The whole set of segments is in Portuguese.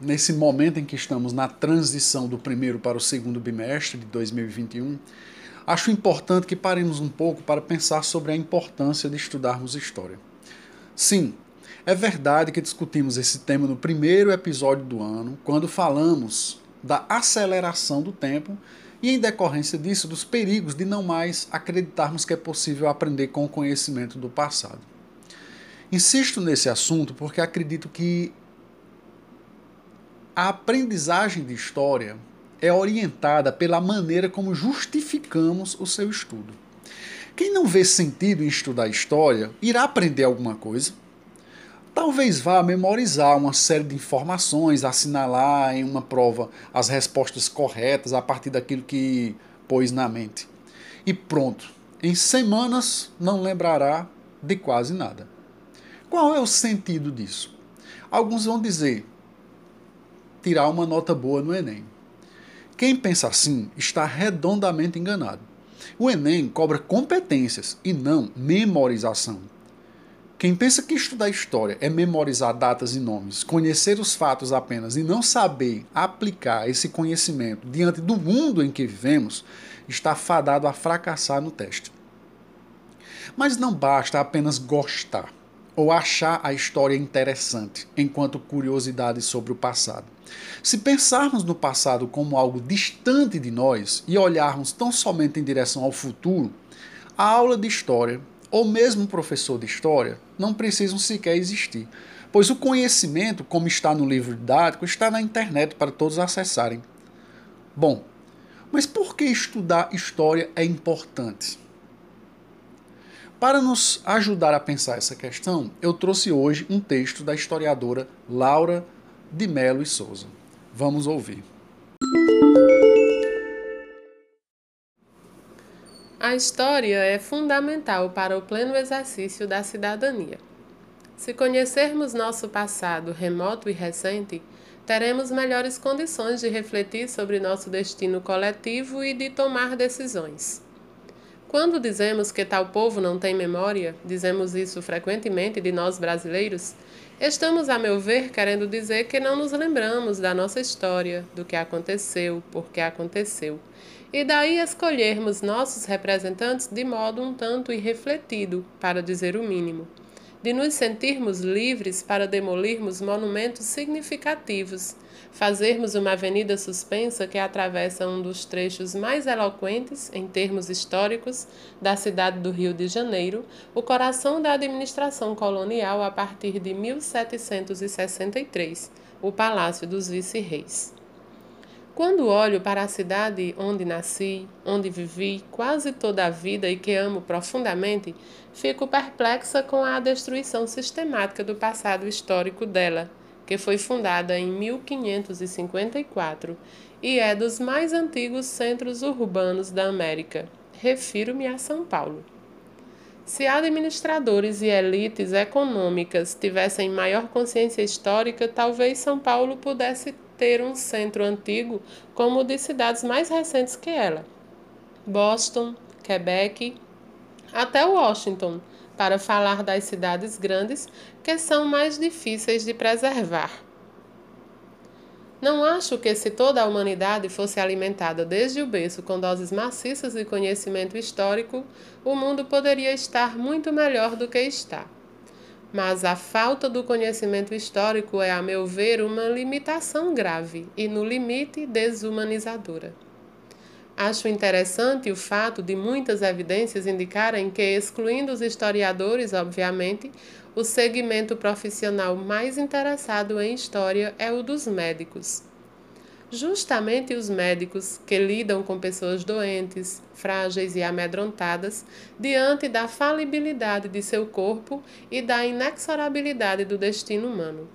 nesse momento em que estamos na transição do primeiro para o segundo bimestre de 2021, acho importante que paremos um pouco para pensar sobre a importância de estudarmos história. Sim, é verdade que discutimos esse tema no primeiro episódio do ano, quando falamos da aceleração do tempo e, em decorrência disso, dos perigos de não mais acreditarmos que é possível aprender com o conhecimento do passado. Insisto nesse assunto porque acredito que a aprendizagem de história é orientada pela maneira como justificamos o seu estudo. Quem não vê sentido em estudar história irá aprender alguma coisa. Talvez vá memorizar uma série de informações, assinalar em uma prova as respostas corretas a partir daquilo que pôs na mente. E pronto, em semanas não lembrará de quase nada. Qual é o sentido disso? Alguns vão dizer: tirar uma nota boa no Enem. Quem pensa assim está redondamente enganado. O Enem cobra competências e não memorização. Quem pensa que estudar história é memorizar datas e nomes, conhecer os fatos apenas e não saber aplicar esse conhecimento diante do mundo em que vivemos, está fadado a fracassar no teste. Mas não basta apenas gostar ou achar a história interessante enquanto curiosidade sobre o passado. Se pensarmos no passado como algo distante de nós e olharmos tão somente em direção ao futuro, a aula de história ou mesmo o professor de história não precisam sequer existir, pois o conhecimento, como está no livro didático, está na internet para todos acessarem. Bom, mas por que estudar história é importante? Para nos ajudar a pensar essa questão, eu trouxe hoje um texto da historiadora Laura de Melo e Souza. Vamos ouvir. A história é fundamental para o pleno exercício da cidadania. Se conhecermos nosso passado remoto e recente, teremos melhores condições de refletir sobre nosso destino coletivo e de tomar decisões. Quando dizemos que tal povo não tem memória, dizemos isso frequentemente de nós brasileiros, estamos, a meu ver, querendo dizer que não nos lembramos da nossa história, do que aconteceu, por que aconteceu, e daí escolhermos nossos representantes de modo um tanto irrefletido, para dizer o mínimo de nos sentirmos livres para demolirmos monumentos significativos, fazermos uma avenida suspensa que atravessa um dos trechos mais eloquentes, em termos históricos, da cidade do Rio de Janeiro, o coração da administração colonial a partir de 1763, o Palácio dos Vice-Reis. Quando olho para a cidade onde nasci, onde vivi quase toda a vida e que amo profundamente, fico perplexa com a destruição sistemática do passado histórico dela, que foi fundada em 1554 e é dos mais antigos centros urbanos da América. Refiro-me a São Paulo. Se administradores e elites econômicas tivessem maior consciência histórica, talvez São Paulo pudesse ter um centro antigo como o de cidades mais recentes que ela. Boston, Quebec, até Washington, para falar das cidades grandes que são mais difíceis de preservar. Não acho que, se toda a humanidade fosse alimentada desde o berço com doses maciças de conhecimento histórico, o mundo poderia estar muito melhor do que está mas a falta do conhecimento histórico é, a meu ver, uma limitação grave e, no limite, desumanizadora. Acho interessante o fato de muitas evidências indicarem que, excluindo os historiadores, obviamente, o segmento profissional mais interessado em história é o dos médicos justamente os médicos que lidam com pessoas doentes, frágeis e amedrontadas diante da falibilidade de seu corpo e da inexorabilidade do destino humano.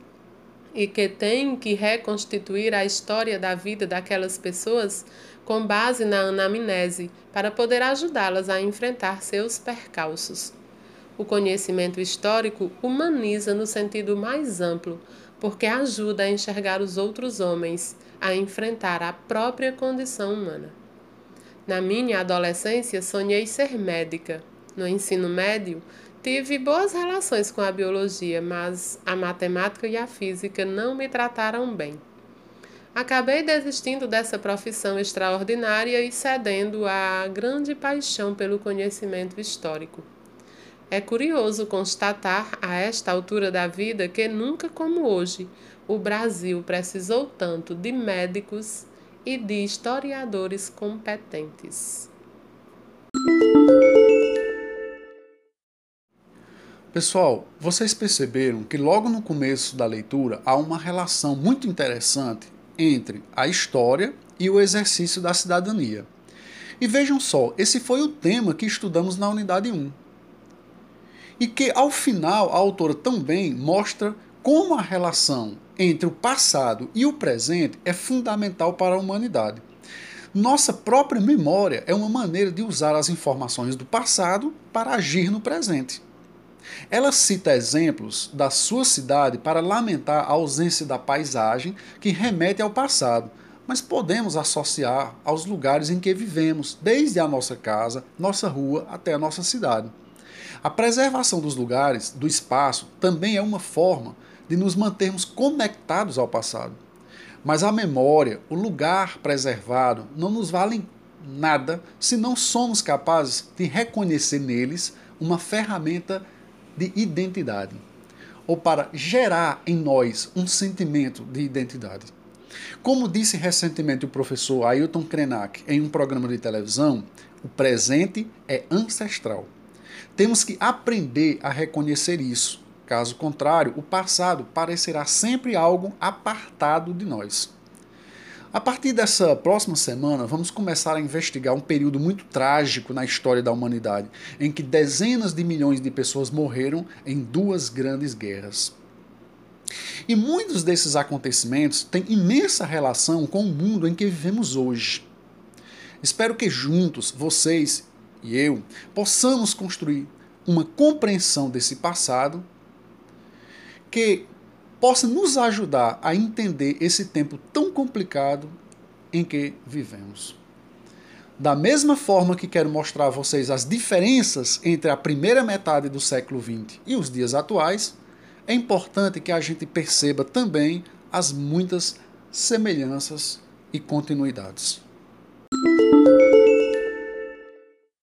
e que tem que reconstituir a história da vida daquelas pessoas com base na anamnese para poder ajudá-las a enfrentar seus percalços. O conhecimento histórico humaniza no sentido mais amplo, porque ajuda a enxergar os outros homens, a enfrentar a própria condição humana. Na minha adolescência, sonhei ser médica. No ensino médio, tive boas relações com a biologia, mas a matemática e a física não me trataram bem. Acabei desistindo dessa profissão extraordinária e cedendo à grande paixão pelo conhecimento histórico. É curioso constatar, a esta altura da vida, que nunca como hoje o Brasil precisou tanto de médicos e de historiadores competentes. Pessoal, vocês perceberam que logo no começo da leitura há uma relação muito interessante entre a história e o exercício da cidadania. E vejam só, esse foi o tema que estudamos na unidade 1 e que ao final a autora também mostra como a relação entre o passado e o presente é fundamental para a humanidade. Nossa própria memória é uma maneira de usar as informações do passado para agir no presente. Ela cita exemplos da sua cidade para lamentar a ausência da paisagem que remete ao passado, mas podemos associar aos lugares em que vivemos, desde a nossa casa, nossa rua até a nossa cidade. A preservação dos lugares, do espaço, também é uma forma de nos mantermos conectados ao passado. Mas a memória, o lugar preservado, não nos valem nada se não somos capazes de reconhecer neles uma ferramenta de identidade, ou para gerar em nós um sentimento de identidade. Como disse recentemente o professor Ailton Krenak em um programa de televisão, o presente é ancestral. Temos que aprender a reconhecer isso. Caso contrário, o passado parecerá sempre algo apartado de nós. A partir dessa próxima semana, vamos começar a investigar um período muito trágico na história da humanidade, em que dezenas de milhões de pessoas morreram em duas grandes guerras. E muitos desses acontecimentos têm imensa relação com o mundo em que vivemos hoje. Espero que juntos, vocês e eu possamos construir uma compreensão desse passado que possa nos ajudar a entender esse tempo tão complicado em que vivemos. Da mesma forma que quero mostrar a vocês as diferenças entre a primeira metade do século XX e os dias atuais, é importante que a gente perceba também as muitas semelhanças e continuidades.